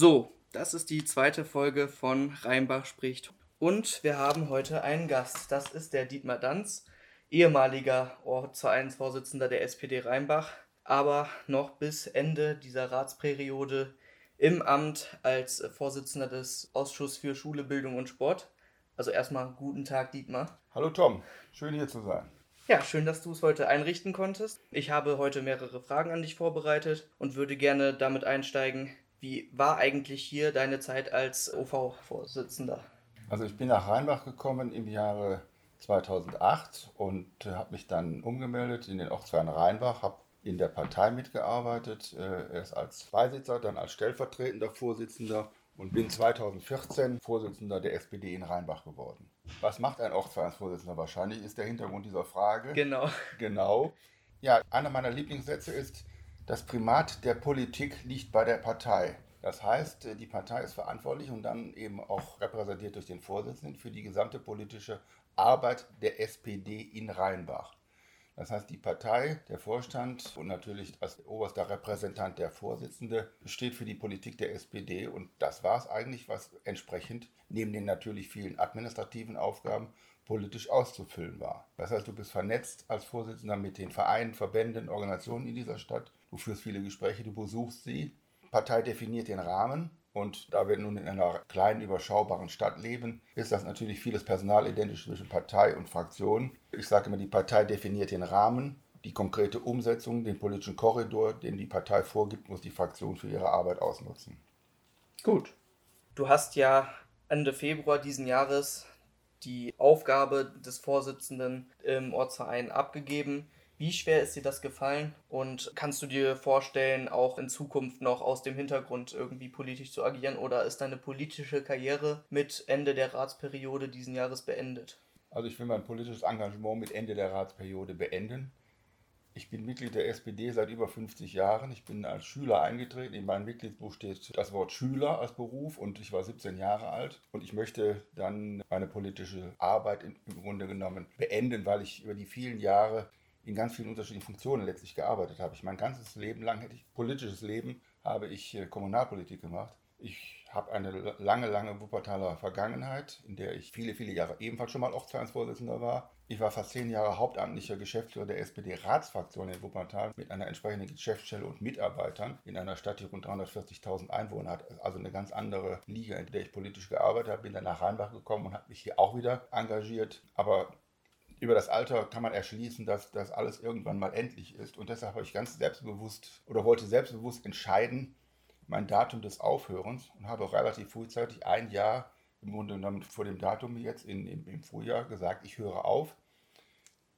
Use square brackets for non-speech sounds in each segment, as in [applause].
So, das ist die zweite Folge von Rheinbach spricht. Und wir haben heute einen Gast. Das ist der Dietmar Danz, ehemaliger Ortsvereinsvorsitzender der SPD Rheinbach, aber noch bis Ende dieser Ratsperiode im Amt als Vorsitzender des Ausschusses für Schule, Bildung und Sport. Also erstmal guten Tag, Dietmar. Hallo Tom, schön hier zu sein. Ja, schön, dass du es heute einrichten konntest. Ich habe heute mehrere Fragen an dich vorbereitet und würde gerne damit einsteigen, wie war eigentlich hier deine Zeit als OV-Vorsitzender? Also ich bin nach Rheinbach gekommen im Jahre 2008 und äh, habe mich dann umgemeldet in den Ortsverein Rheinbach, habe in der Partei mitgearbeitet, äh, erst als Beisitzer, dann als stellvertretender Vorsitzender und bin 2014 Vorsitzender der SPD in Rheinbach geworden. Was macht ein Ortsvereinsvorsitzender wahrscheinlich, ist der Hintergrund dieser Frage. Genau. Genau. Ja, einer meiner Lieblingssätze ist, das Primat der Politik liegt bei der Partei. Das heißt, die Partei ist verantwortlich und dann eben auch repräsentiert durch den Vorsitzenden für die gesamte politische Arbeit der SPD in Rheinbach. Das heißt, die Partei, der Vorstand und natürlich als oberster Repräsentant der Vorsitzende steht für die Politik der SPD und das war es eigentlich, was entsprechend neben den natürlich vielen administrativen Aufgaben politisch auszufüllen war. Das heißt, du bist vernetzt als Vorsitzender mit den Vereinen, Verbänden, Organisationen in dieser Stadt. Du führst viele Gespräche, du besuchst sie. Die Partei definiert den Rahmen. Und da wir nun in einer kleinen, überschaubaren Stadt leben, ist das natürlich vieles Personal identisch zwischen Partei und Fraktion. Ich sage immer, die Partei definiert den Rahmen. Die konkrete Umsetzung, den politischen Korridor, den die Partei vorgibt, muss die Fraktion für ihre Arbeit ausnutzen. Gut. Du hast ja Ende Februar diesen Jahres die Aufgabe des Vorsitzenden im Ortsverein abgegeben. Wie schwer ist dir das gefallen und kannst du dir vorstellen, auch in Zukunft noch aus dem Hintergrund irgendwie politisch zu agieren oder ist deine politische Karriere mit Ende der Ratsperiode diesen Jahres beendet? Also ich will mein politisches Engagement mit Ende der Ratsperiode beenden. Ich bin Mitglied der SPD seit über 50 Jahren. Ich bin als Schüler eingetreten. In meinem Mitgliedsbuch steht das Wort Schüler als Beruf und ich war 17 Jahre alt. Und ich möchte dann meine politische Arbeit im Grunde genommen beenden, weil ich über die vielen Jahre in ganz vielen unterschiedlichen Funktionen letztlich gearbeitet habe. Ich mein ganzes Leben lang hätte ich politisches Leben habe ich äh, Kommunalpolitik gemacht. Ich habe eine lange, lange Wuppertaler Vergangenheit, in der ich viele, viele Jahre ebenfalls schon mal Ortsvereinsvorsitzender war. Ich war fast zehn Jahre hauptamtlicher Geschäftsführer der SPD-Ratsfraktion in Wuppertal mit einer entsprechenden Geschäftsstelle und Mitarbeitern in einer Stadt, die rund 340.000 Einwohner hat. Also eine ganz andere Liga, in der ich politisch gearbeitet habe. Bin dann nach Rheinbach gekommen und habe mich hier auch wieder engagiert. Aber über das Alter kann man erschließen, dass das alles irgendwann mal endlich ist. Und deshalb habe ich ganz selbstbewusst oder wollte selbstbewusst entscheiden, mein Datum des Aufhörens und habe relativ frühzeitig ein Jahr im Grunde genommen vor dem Datum jetzt in, im, im Frühjahr gesagt, ich höre auf.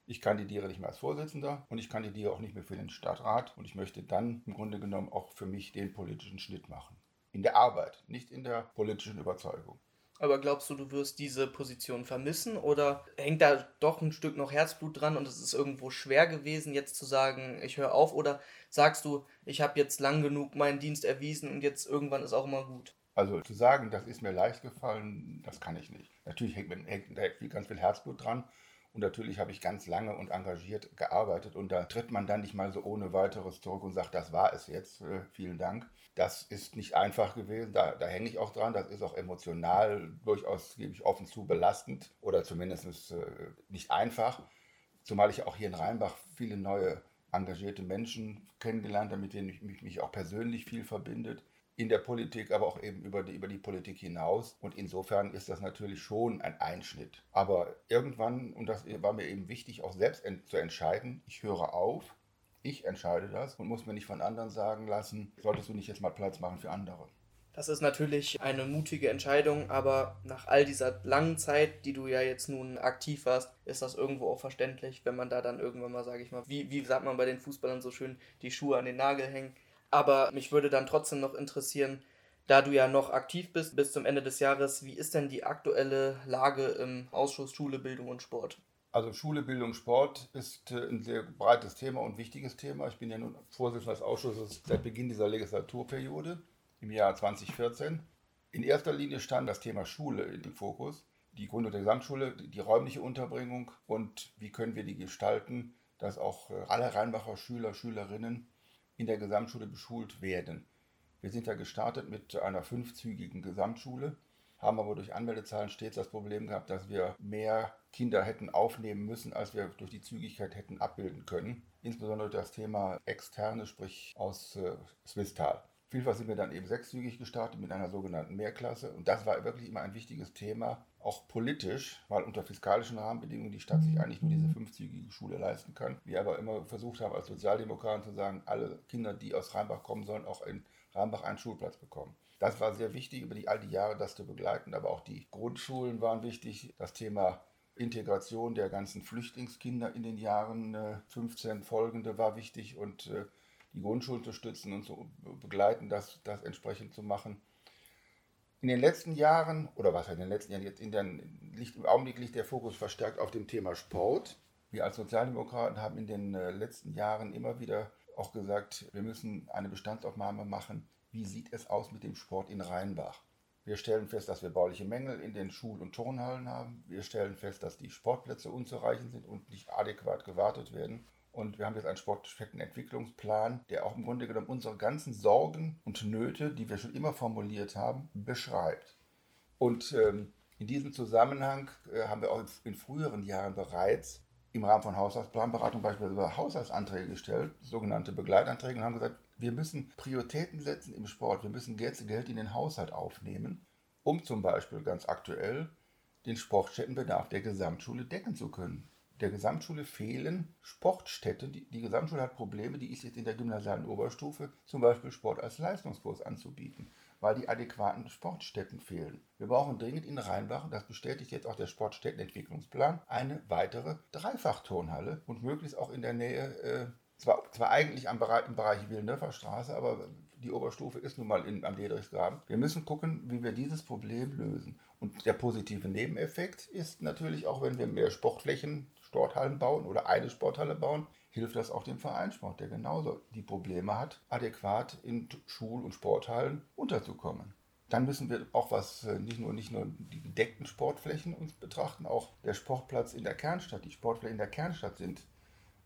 Ich kandidiere nicht mehr als Vorsitzender und ich kandidiere auch nicht mehr für den Stadtrat und ich möchte dann im Grunde genommen auch für mich den politischen Schnitt machen. In der Arbeit, nicht in der politischen Überzeugung. Aber glaubst du, du wirst diese Position vermissen oder hängt da doch ein Stück noch Herzblut dran und es ist irgendwo schwer gewesen, jetzt zu sagen, ich höre auf? Oder sagst du, ich habe jetzt lang genug meinen Dienst erwiesen und jetzt irgendwann ist auch immer gut? Also zu sagen, das ist mir leicht gefallen, das kann ich nicht. Natürlich hängt, hängt, hängt ganz viel Herzblut dran und natürlich habe ich ganz lange und engagiert gearbeitet und da tritt man dann nicht mal so ohne weiteres zurück und sagt, das war es jetzt, äh, vielen Dank. Das ist nicht einfach gewesen, da, da hänge ich auch dran. Das ist auch emotional durchaus, gebe ich offen zu, belastend oder zumindest äh, nicht einfach. Zumal ich auch hier in Rheinbach viele neue engagierte Menschen kennengelernt habe, mit denen ich mich, mich auch persönlich viel verbindet in der Politik, aber auch eben über die, über die Politik hinaus. Und insofern ist das natürlich schon ein Einschnitt. Aber irgendwann, und das war mir eben wichtig, auch selbst zu entscheiden, ich höre auf, ich entscheide das und muss mir nicht von anderen sagen lassen, solltest du nicht jetzt mal Platz machen für andere. Das ist natürlich eine mutige Entscheidung, aber nach all dieser langen Zeit, die du ja jetzt nun aktiv warst, ist das irgendwo auch verständlich, wenn man da dann irgendwann mal, sage ich mal, wie, wie sagt man bei den Fußballern so schön, die Schuhe an den Nagel hängen. Aber mich würde dann trotzdem noch interessieren, da du ja noch aktiv bist bis zum Ende des Jahres, wie ist denn die aktuelle Lage im Ausschuss Schule, Bildung und Sport? Also Schule, Bildung, Sport ist äh, ein sehr breites Thema und wichtiges Thema. Ich bin ja nun Vorsitzender des Ausschusses seit Beginn dieser Legislaturperiode im Jahr 2014. In erster Linie stand das Thema Schule im Fokus, die Gründung der Gesamtschule, die räumliche Unterbringung und wie können wir die gestalten, dass auch äh, alle Rheinbacher Schüler, Schülerinnen in der Gesamtschule beschult werden. Wir sind ja gestartet mit einer fünfzügigen Gesamtschule, haben aber durch Anmeldezahlen stets das Problem gehabt, dass wir mehr Kinder hätten aufnehmen müssen, als wir durch die Zügigkeit hätten abbilden können. Insbesondere das Thema externe, sprich aus äh, Swisttal. Vielfach sind wir dann eben sechszügig gestartet mit einer sogenannten Mehrklasse. Und das war wirklich immer ein wichtiges Thema, auch politisch, weil unter fiskalischen Rahmenbedingungen die Stadt sich eigentlich nur diese fünfzügige Schule leisten kann. Wir aber immer versucht haben, als Sozialdemokraten zu sagen, alle Kinder, die aus Rheinbach kommen, sollen auch in Rheinbach einen Schulplatz bekommen. Das war sehr wichtig, über die all die Jahre das zu begleiten. Aber auch die Grundschulen waren wichtig. Das Thema Integration der ganzen Flüchtlingskinder in den Jahren 15 äh, folgende war wichtig und äh, die Grundschule unterstützen und so begleiten, das, das entsprechend zu machen. In den letzten Jahren, oder was in den letzten Jahren, jetzt in den, liegt, im Augenblick liegt der Fokus verstärkt auf dem Thema Sport. Wir als Sozialdemokraten haben in den äh, letzten Jahren immer wieder auch gesagt, wir müssen eine Bestandsaufnahme machen. Wie sieht es aus mit dem Sport in Rheinbach? Wir stellen fest, dass wir bauliche Mängel in den Schul- und Turnhallen haben. Wir stellen fest, dass die Sportplätze unzureichend sind und nicht adäquat gewartet werden. Und wir haben jetzt einen Sportstättenentwicklungsplan, der auch im Grunde genommen unsere ganzen Sorgen und Nöte, die wir schon immer formuliert haben, beschreibt. Und ähm, in diesem Zusammenhang äh, haben wir auch in früheren Jahren bereits im Rahmen von Haushaltsplanberatung beispielsweise Haushaltsanträge gestellt, sogenannte Begleitanträge, und haben gesagt, wir müssen Prioritäten setzen im Sport, wir müssen Geld, Geld in den Haushalt aufnehmen, um zum Beispiel ganz aktuell den Sportstättenbedarf der Gesamtschule decken zu können. Der Gesamtschule fehlen Sportstätten. Die, die, Gesamtschule hat Probleme, die ist jetzt in der gymnasialen Oberstufe, zum Beispiel Sport als Leistungskurs anzubieten, weil die adäquaten Sportstätten fehlen. Wir brauchen dringend in Rheinbach, das bestätigt jetzt auch der Sportstättenentwicklungsplan, eine weitere Dreifachturnhalle und möglichst auch in der Nähe, äh, zwar, zwar eigentlich am Bereich, im Bereich Willenöfer Straße, aber die Oberstufe ist nun mal in, am Ledrichsgraben. Wir müssen gucken, wie wir dieses Problem lösen. Und der positive Nebeneffekt ist natürlich auch, wenn wir mehr Sportflächen Sporthallen bauen oder eine Sporthalle bauen, hilft das auch dem Vereinssport, der genauso die Probleme hat, adäquat in Schul- und Sporthallen unterzukommen. Dann müssen wir auch was, äh, nicht nur, nicht nur die gedeckten Sportflächen uns betrachten, auch der Sportplatz in der Kernstadt, die Sportflächen in der Kernstadt sind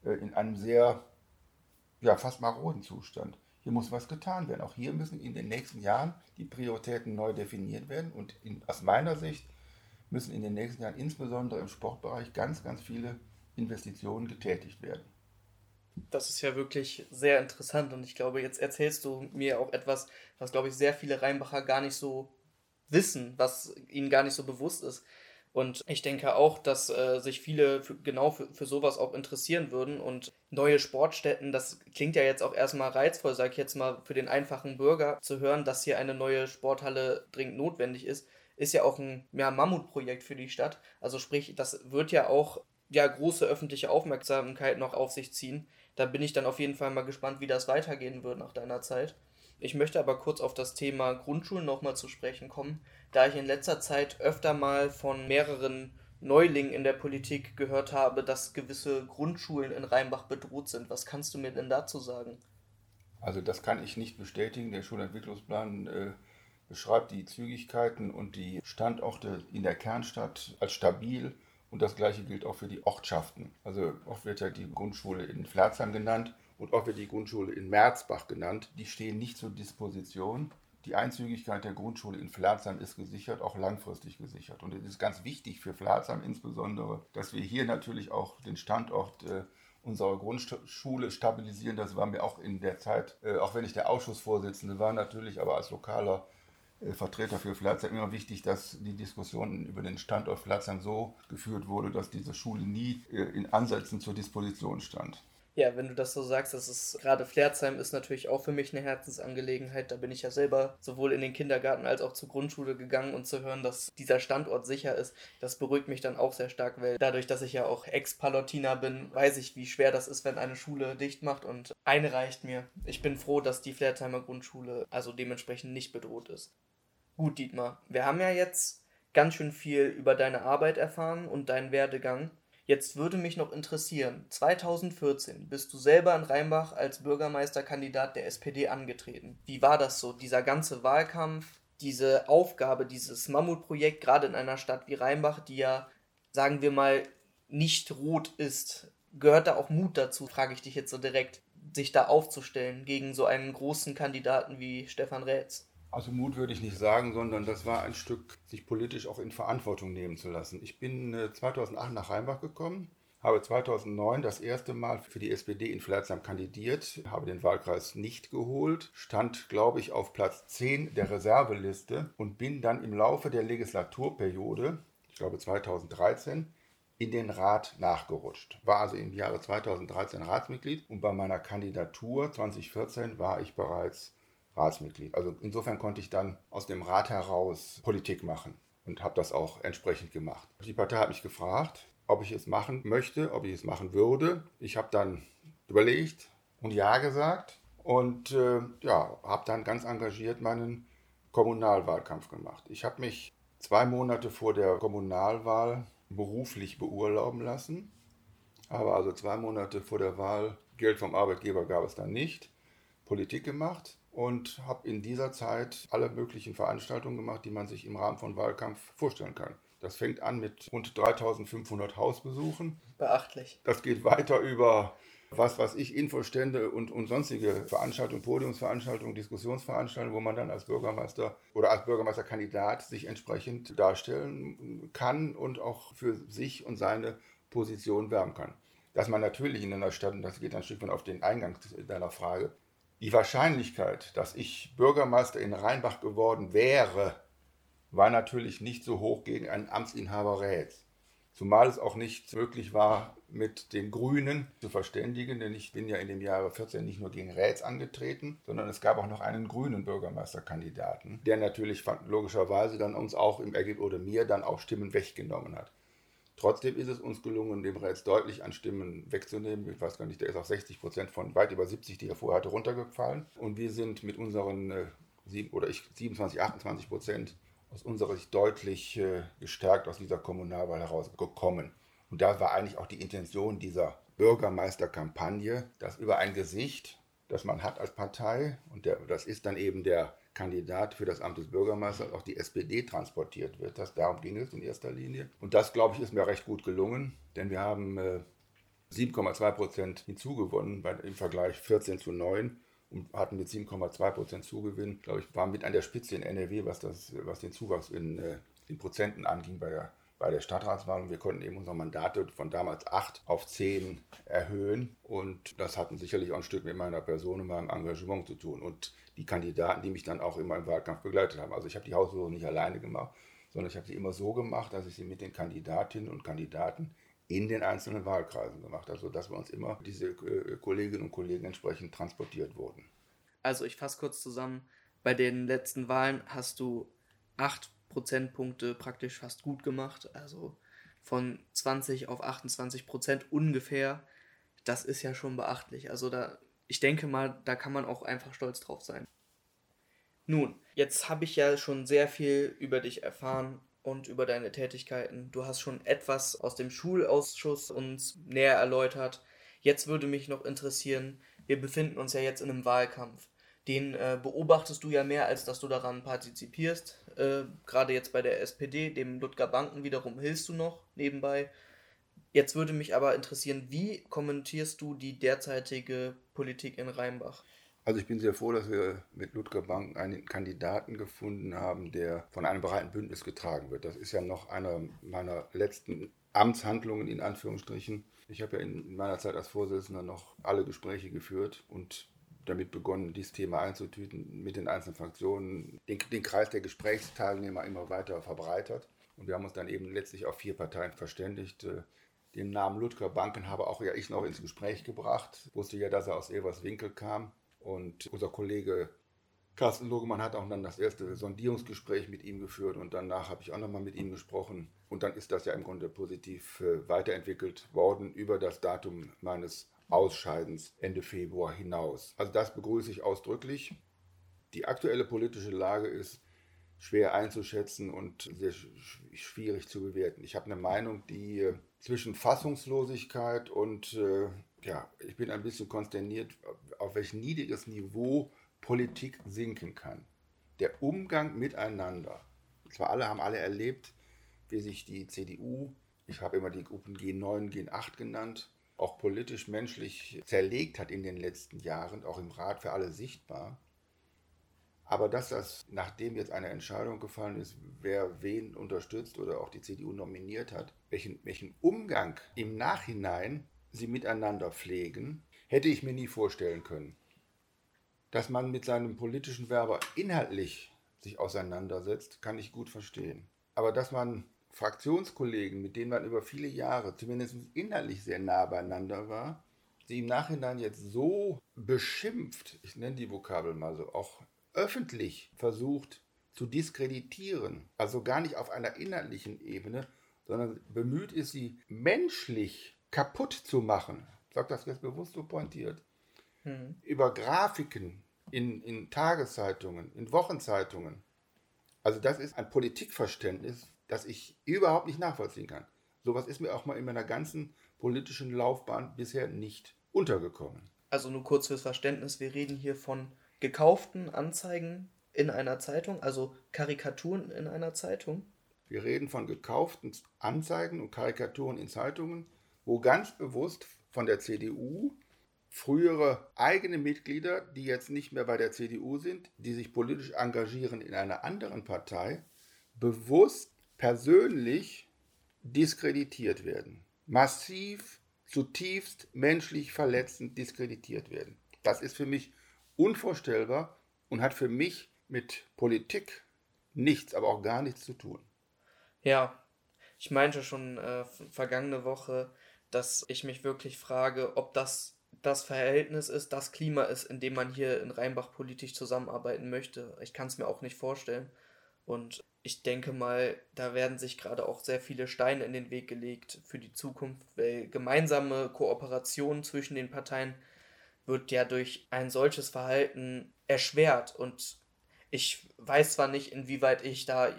äh, in einem sehr, ja, fast maroden Zustand. Hier muss was getan werden. Auch hier müssen in den nächsten Jahren die Prioritäten neu definiert werden. Und in, aus meiner Sicht müssen in den nächsten Jahren insbesondere im Sportbereich ganz, ganz viele Investitionen getätigt werden. Das ist ja wirklich sehr interessant und ich glaube, jetzt erzählst du mir auch etwas, was, glaube ich, sehr viele Rheinbacher gar nicht so wissen, was ihnen gar nicht so bewusst ist. Und ich denke auch, dass äh, sich viele für, genau für, für sowas auch interessieren würden. Und neue Sportstätten, das klingt ja jetzt auch erstmal reizvoll, sag ich jetzt mal, für den einfachen Bürger zu hören, dass hier eine neue Sporthalle dringend notwendig ist ist ja auch ein ja, Mammutprojekt für die Stadt. Also sprich, das wird ja auch ja, große öffentliche Aufmerksamkeit noch auf sich ziehen. Da bin ich dann auf jeden Fall mal gespannt, wie das weitergehen wird nach deiner Zeit. Ich möchte aber kurz auf das Thema Grundschulen nochmal zu sprechen kommen, da ich in letzter Zeit öfter mal von mehreren Neulingen in der Politik gehört habe, dass gewisse Grundschulen in Rheinbach bedroht sind. Was kannst du mir denn dazu sagen? Also das kann ich nicht bestätigen. Der Schulentwicklungsplan äh, beschreibt die Zügigkeiten und die Standorte in der Kernstadt als stabil und das gleiche gilt auch für die Ortschaften. Also oft wird ja die Grundschule in Pflerzheim genannt und oft wird die Grundschule in Merzbach genannt. Die stehen nicht zur Disposition. Die Einzügigkeit der Grundschule in Pflerzheim ist gesichert, auch langfristig gesichert. Und es ist ganz wichtig für Pflerzheim insbesondere, dass wir hier natürlich auch den Standort äh, unserer Grundschule stabilisieren. Das war mir auch in der Zeit, äh, auch wenn ich der Ausschussvorsitzende war, natürlich, aber als lokaler Vertreter für Pflerzheim immer wichtig, dass die Diskussion über den Standort Pflerzheim so geführt wurde, dass diese Schule nie äh, in Ansätzen zur Disposition stand. Ja, wenn du das so sagst, das ist gerade Pflerzheim ist natürlich auch für mich eine Herzensangelegenheit. Da bin ich ja selber sowohl in den Kindergarten als auch zur Grundschule gegangen und zu hören, dass dieser Standort sicher ist, das beruhigt mich dann auch sehr stark, weil dadurch, dass ich ja auch Ex-Pallottiner bin, weiß ich, wie schwer das ist, wenn eine Schule dicht macht und eine reicht mir. Ich bin froh, dass die Pflerzheimer Grundschule also dementsprechend nicht bedroht ist. Gut, Dietmar, wir haben ja jetzt ganz schön viel über deine Arbeit erfahren und deinen Werdegang. Jetzt würde mich noch interessieren, 2014 bist du selber in Rheinbach als Bürgermeisterkandidat der SPD angetreten. Wie war das so, dieser ganze Wahlkampf, diese Aufgabe, dieses Mammutprojekt, gerade in einer Stadt wie Rheinbach, die ja, sagen wir mal, nicht rot ist? Gehört da auch Mut dazu, frage ich dich jetzt so direkt sich da aufzustellen gegen so einen großen Kandidaten wie Stefan Rätz? Also Mut würde ich nicht sagen, sondern das war ein Stück, sich politisch auch in Verantwortung nehmen zu lassen. Ich bin 2008 äh, nach Rheinbach gekommen, habe 2009 das erste Mal für die SPD in Pfleißheim kandidiert, habe den Wahlkreis nicht geholt, stand, glaube ich, auf Platz 10 der Reserveliste und bin dann im Laufe der Legislaturperiode, ich glaube 2013, in den Rat nachgerutscht. War also im Jahre 2013 Ratsmitglied und bei meiner Kandidatur 2014 war ich bereits Ratsmitglied. Also insofern konnte ich dann aus dem Rat heraus Politik machen und habe das auch entsprechend gemacht. Die Partei hat mich gefragt, ob ich es machen möchte, ob ich es machen würde. Ich habe dann überlegt und ja gesagt und äh, ja, habe dann ganz engagiert meinen Kommunalwahlkampf gemacht. Ich habe mich zwei Monate vor der Kommunalwahl beruflich beurlauben lassen, habe also zwei Monate vor der Wahl Geld vom Arbeitgeber gab es dann nicht, Politik gemacht und habe in dieser Zeit alle möglichen Veranstaltungen gemacht, die man sich im Rahmen von Wahlkampf vorstellen kann. Das fängt an mit rund 3500 Hausbesuchen. Beachtlich. Das geht weiter über was was ich, Infostände und, und sonstige Veranstaltungen, Podiumsveranstaltungen, Diskussionsveranstaltungen, wo man dann als Bürgermeister oder als Bürgermeisterkandidat sich entsprechend darstellen kann und auch für sich und seine Position werben kann. Dass man natürlich in einer Stadt, und das geht ein Stück weit auf den Eingang deiner Frage, die Wahrscheinlichkeit, dass ich Bürgermeister in Rheinbach geworden wäre, war natürlich nicht so hoch gegen einen Amtsinhaber Räts. Zumal es auch nicht möglich war, mit den Grünen zu verständigen, denn ich bin ja in dem Jahre 14 nicht nur gegen Räts angetreten, sondern es gab auch noch einen grünen Bürgermeisterkandidaten, der natürlich logischerweise dann uns auch im Ergebnis oder mir dann auch Stimmen weggenommen hat. Trotzdem ist es uns gelungen, dem Räts deutlich an Stimmen wegzunehmen. Ich weiß gar nicht, der ist auf 60 Prozent von weit über 70, die er vorher hatte, runtergefallen. Und wir sind mit unseren äh, sieben, oder ich, 27, 28 Prozent aus unserer Sicht deutlich äh, gestärkt aus dieser Kommunalwahl herausgekommen. Und da war eigentlich auch die Intention dieser Bürgermeisterkampagne, dass über ein Gesicht, das man hat als Partei, und der, das ist dann eben der Kandidat für das Amt des Bürgermeisters auch die SPD transportiert wird. Das, darum ging es in erster Linie. Und das, glaube ich, ist mir recht gut gelungen, denn wir haben äh, 7,2 Prozent hinzugewonnen bei, im Vergleich 14 zu 9 und hatten mit 7,2 Prozent Zugewinn, glaube ich, waren mit an der Spitze in NRW, was, das, was den Zuwachs in, äh, in Prozenten anging bei der bei der Stadtratswahl und wir konnten eben unsere Mandate von damals acht auf zehn erhöhen und das hat sicherlich auch ein Stück mit meiner Person und meinem Engagement zu tun und die Kandidaten, die mich dann auch immer im Wahlkampf begleitet haben. Also ich habe die Haussuche nicht alleine gemacht, sondern ich habe sie immer so gemacht, dass ich sie mit den Kandidatinnen und Kandidaten in den einzelnen Wahlkreisen gemacht habe, sodass wir uns immer diese äh, Kolleginnen und Kollegen entsprechend transportiert wurden. Also ich fasse kurz zusammen, bei den letzten Wahlen hast du acht Prozentpunkte praktisch fast gut gemacht. Also von 20 auf 28 Prozent ungefähr. Das ist ja schon beachtlich. Also da, ich denke mal, da kann man auch einfach stolz drauf sein. Nun, jetzt habe ich ja schon sehr viel über dich erfahren und über deine Tätigkeiten. Du hast schon etwas aus dem Schulausschuss uns näher erläutert. Jetzt würde mich noch interessieren, wir befinden uns ja jetzt in einem Wahlkampf. Den äh, beobachtest du ja mehr, als dass du daran partizipierst. Äh, Gerade jetzt bei der SPD, dem Ludger Banken wiederum hilfst du noch nebenbei. Jetzt würde mich aber interessieren, wie kommentierst du die derzeitige Politik in Rheinbach? Also ich bin sehr froh, dass wir mit Ludger Banken einen Kandidaten gefunden haben, der von einem breiten Bündnis getragen wird. Das ist ja noch einer meiner letzten Amtshandlungen in Anführungsstrichen. Ich habe ja in meiner Zeit als Vorsitzender noch alle Gespräche geführt und damit begonnen, dieses Thema einzutüten, mit den einzelnen Fraktionen, den, den Kreis der Gesprächsteilnehmer immer weiter verbreitert. Und wir haben uns dann eben letztlich auf vier Parteien verständigt. Äh, den Namen Ludger Banken habe auch ja ich noch ins Gespräch gebracht. Wusste ja, dass er aus Everswinkel kam. Und unser Kollege Carsten Logemann hat auch dann das erste Sondierungsgespräch mit ihm geführt und danach habe ich auch nochmal mit ihm gesprochen. Und dann ist das ja im Grunde positiv äh, weiterentwickelt worden über das Datum meines Ausscheidens Ende Februar hinaus. Also das begrüße ich ausdrücklich. Die aktuelle politische Lage ist schwer einzuschätzen und sehr schwierig zu bewerten. Ich habe eine Meinung, die äh, zwischen Fassungslosigkeit und äh, ja, ich bin ein bisschen konsterniert, auf welch niedriges Niveau Politik sinken kann. Der Umgang miteinander. Zwar alle haben alle erlebt, wie sich die CDU, ich habe immer die Gruppen G9, G8 genannt, auch politisch, menschlich zerlegt hat in den letzten Jahren, auch im Rat für alle sichtbar. Aber dass das, nachdem jetzt eine Entscheidung gefallen ist, wer wen unterstützt oder auch die CDU nominiert hat, welchen, welchen Umgang im Nachhinein sie miteinander pflegen, hätte ich mir nie vorstellen können. Dass man mit seinem politischen Werber inhaltlich sich auseinandersetzt, kann ich gut verstehen. Aber dass man Fraktionskollegen, mit denen man über viele Jahre zumindest inhaltlich sehr nah beieinander war, sie im Nachhinein jetzt so beschimpft, ich nenne die Vokabel mal so, auch öffentlich versucht zu diskreditieren, also gar nicht auf einer inhaltlichen Ebene, sondern bemüht ist, sie menschlich kaputt zu machen. Ich sage das jetzt bewusst so pointiert. Hm. Über Grafiken in, in Tageszeitungen, in Wochenzeitungen. Also das ist ein Politikverständnis, das ich überhaupt nicht nachvollziehen kann. Sowas ist mir auch mal in meiner ganzen politischen Laufbahn bisher nicht untergekommen. Also nur kurz fürs Verständnis, wir reden hier von gekauften Anzeigen in einer Zeitung, also Karikaturen in einer Zeitung. Wir reden von gekauften Anzeigen und Karikaturen in Zeitungen, wo ganz bewusst von der CDU frühere eigene Mitglieder, die jetzt nicht mehr bei der CDU sind, die sich politisch engagieren in einer anderen Partei, bewusst persönlich diskreditiert werden. Massiv, zutiefst menschlich verletzend diskreditiert werden. Das ist für mich unvorstellbar und hat für mich mit Politik nichts, aber auch gar nichts zu tun. Ja, ich meinte schon äh, vergangene Woche, dass ich mich wirklich frage, ob das das Verhältnis ist, das Klima ist, in dem man hier in Rheinbach politisch zusammenarbeiten möchte. Ich kann es mir auch nicht vorstellen. Und ich denke mal, da werden sich gerade auch sehr viele Steine in den Weg gelegt für die Zukunft, weil gemeinsame Kooperation zwischen den Parteien wird ja durch ein solches Verhalten erschwert. Und ich weiß zwar nicht, inwieweit ich da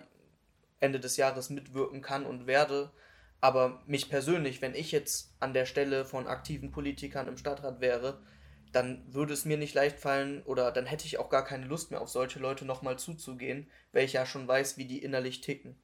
Ende des Jahres mitwirken kann und werde, aber mich persönlich, wenn ich jetzt an der Stelle von aktiven Politikern im Stadtrat wäre, dann würde es mir nicht leicht fallen oder dann hätte ich auch gar keine Lust mehr auf solche Leute nochmal zuzugehen, weil ich ja schon weiß, wie die innerlich ticken.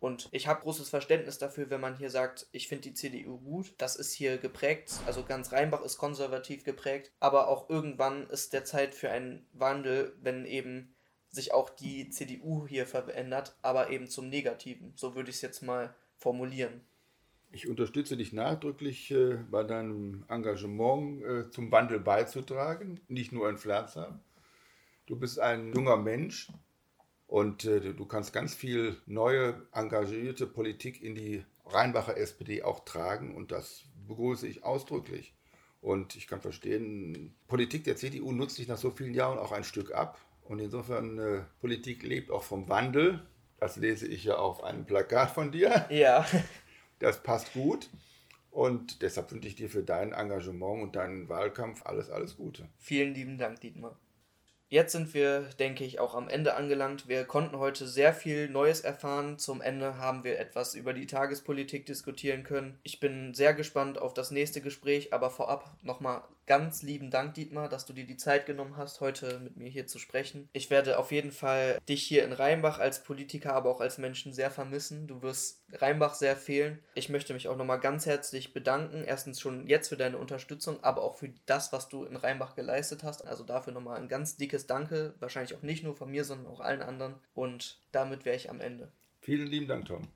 Und ich habe großes Verständnis dafür, wenn man hier sagt, ich finde die CDU gut. Das ist hier geprägt, also ganz Rheinbach ist konservativ geprägt, aber auch irgendwann ist der Zeit für einen Wandel, wenn eben sich auch die CDU hier verändert, aber eben zum Negativen. So würde ich es jetzt mal formulieren. Ich unterstütze dich nachdrücklich äh, bei deinem Engagement äh, zum Wandel beizutragen, nicht nur in Pflanzer. Du bist ein junger Mensch, und äh, du kannst ganz viel neue, engagierte Politik in die Rheinbacher SPD auch tragen und das begrüße ich ausdrücklich. Und ich kann verstehen, Politik der CDU nutzt sich nach so vielen Jahren auch ein Stück ab. Und insofern, Politik lebt auch vom Wandel. Das lese ich ja auf einem Plakat von dir. Ja. [laughs] Das passt gut. Und deshalb wünsche ich dir für dein Engagement und deinen Wahlkampf alles, alles Gute. Vielen lieben Dank, Dietmar. Jetzt sind wir, denke ich, auch am Ende angelangt. Wir konnten heute sehr viel Neues erfahren. Zum Ende haben wir etwas über die Tagespolitik diskutieren können. Ich bin sehr gespannt auf das nächste Gespräch, aber vorab nochmal ganz lieben Dank, Dietmar, dass du dir die Zeit genommen hast, heute mit mir hier zu sprechen. Ich werde auf jeden Fall dich hier in Rheinbach als Politiker, aber auch als Menschen sehr vermissen. Du wirst Rheinbach sehr fehlen. Ich möchte mich auch nochmal ganz herzlich bedanken. Erstens schon jetzt für deine Unterstützung, aber auch für das, was du in Rheinbach geleistet hast. Also dafür nochmal ein ganz dickes Danke. Wahrscheinlich auch nicht nur von mir, sondern auch allen anderen. Und damit wäre ich am Ende. Vielen lieben Dank, Tom.